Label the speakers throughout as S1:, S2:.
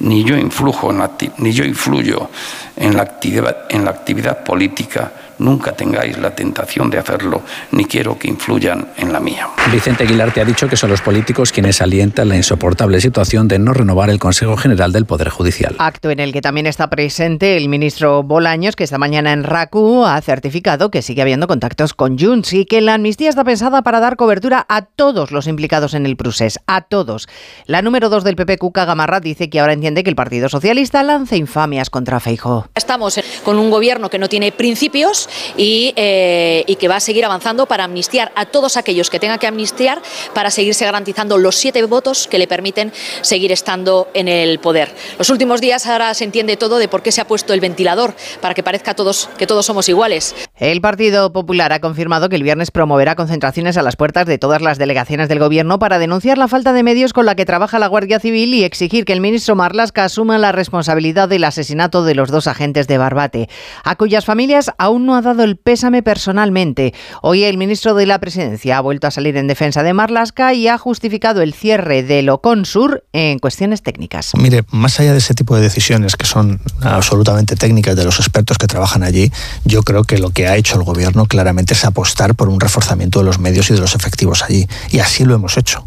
S1: Ni yo, influjo ni yo influyo en la actividad, en la actividad política Nunca tengáis la tentación de hacerlo, ni quiero que influyan en la mía.
S2: Vicente Aguilar te ha dicho que son los políticos quienes alientan la insoportable situación de no renovar el Consejo General del Poder Judicial.
S3: Acto en el que también está presente el ministro Bolaños, que esta mañana en RACU ha certificado que sigue habiendo contactos con Junts y que la amnistía está pensada para dar cobertura a todos los implicados en el procés, a todos. La número dos del PP, Cuca Gamarra, dice que ahora entiende que el Partido Socialista lanza infamias contra Feijo.
S4: Estamos con un gobierno que no tiene principios eh, y, que va a seguir avanzando para amnistiar a todos aquellos que tenga que amnistiar para seguirse garantizando los siete votos que le permiten seguir estando en el poder. Los últimos días ahora se entiende todo de por qué se ha puesto el ventilador para que parezca todos que todos somos iguales.
S3: El Partido Popular ha confirmado que el viernes promoverá concentraciones a las puertas de todas las delegaciones del gobierno para denunciar la falta de medios con la que trabaja la Guardia Civil y exigir que el ministro Marlasca asuma la responsabilidad del asesinato de los dos agentes de Barbate, a cuyas familias aún no ha dado el pésame personalmente. Hoy el ministro de la Presidencia ha vuelto a salir en defensa de Marlasca y ha justificado el cierre de Oconsur en cuestiones técnicas.
S5: Mire, más allá de ese tipo de decisiones que son absolutamente técnicas de los expertos que trabajan allí, yo creo que lo que ha hecho el gobierno claramente es apostar por un reforzamiento de los medios y de los efectivos allí. Y así lo hemos hecho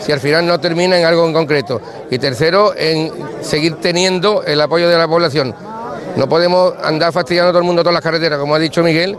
S6: si al final no termina en algo en concreto. Y tercero, en seguir teniendo el apoyo de la población. No podemos andar fastidiando a todo el mundo todas las carreteras, como ha dicho Miguel.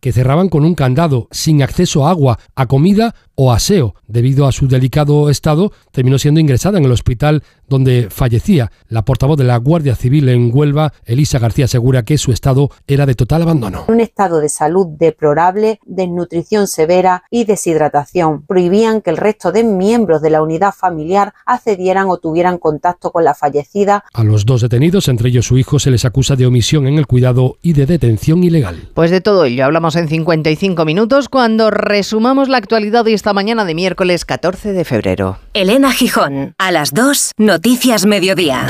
S7: que cerraban con un candado, sin acceso a agua, a comida o aseo. Debido a su delicado estado, terminó siendo ingresada en el hospital donde fallecía. La portavoz de la Guardia Civil en Huelva, Elisa García, asegura que su estado era de total abandono.
S8: Un estado de salud deplorable, desnutrición severa y deshidratación. Prohibían que el resto de miembros de la unidad familiar accedieran o tuvieran contacto con la fallecida.
S7: A los dos detenidos, entre ellos su hijo, se les acusa de omisión en el cuidado y de detención ilegal.
S3: Pues de todo ello hablamos en 55 minutos cuando resumamos la actualidad de esta mañana de miércoles 14 de febrero.
S9: Elena Gijón, a las 2, Noticias Mediodía.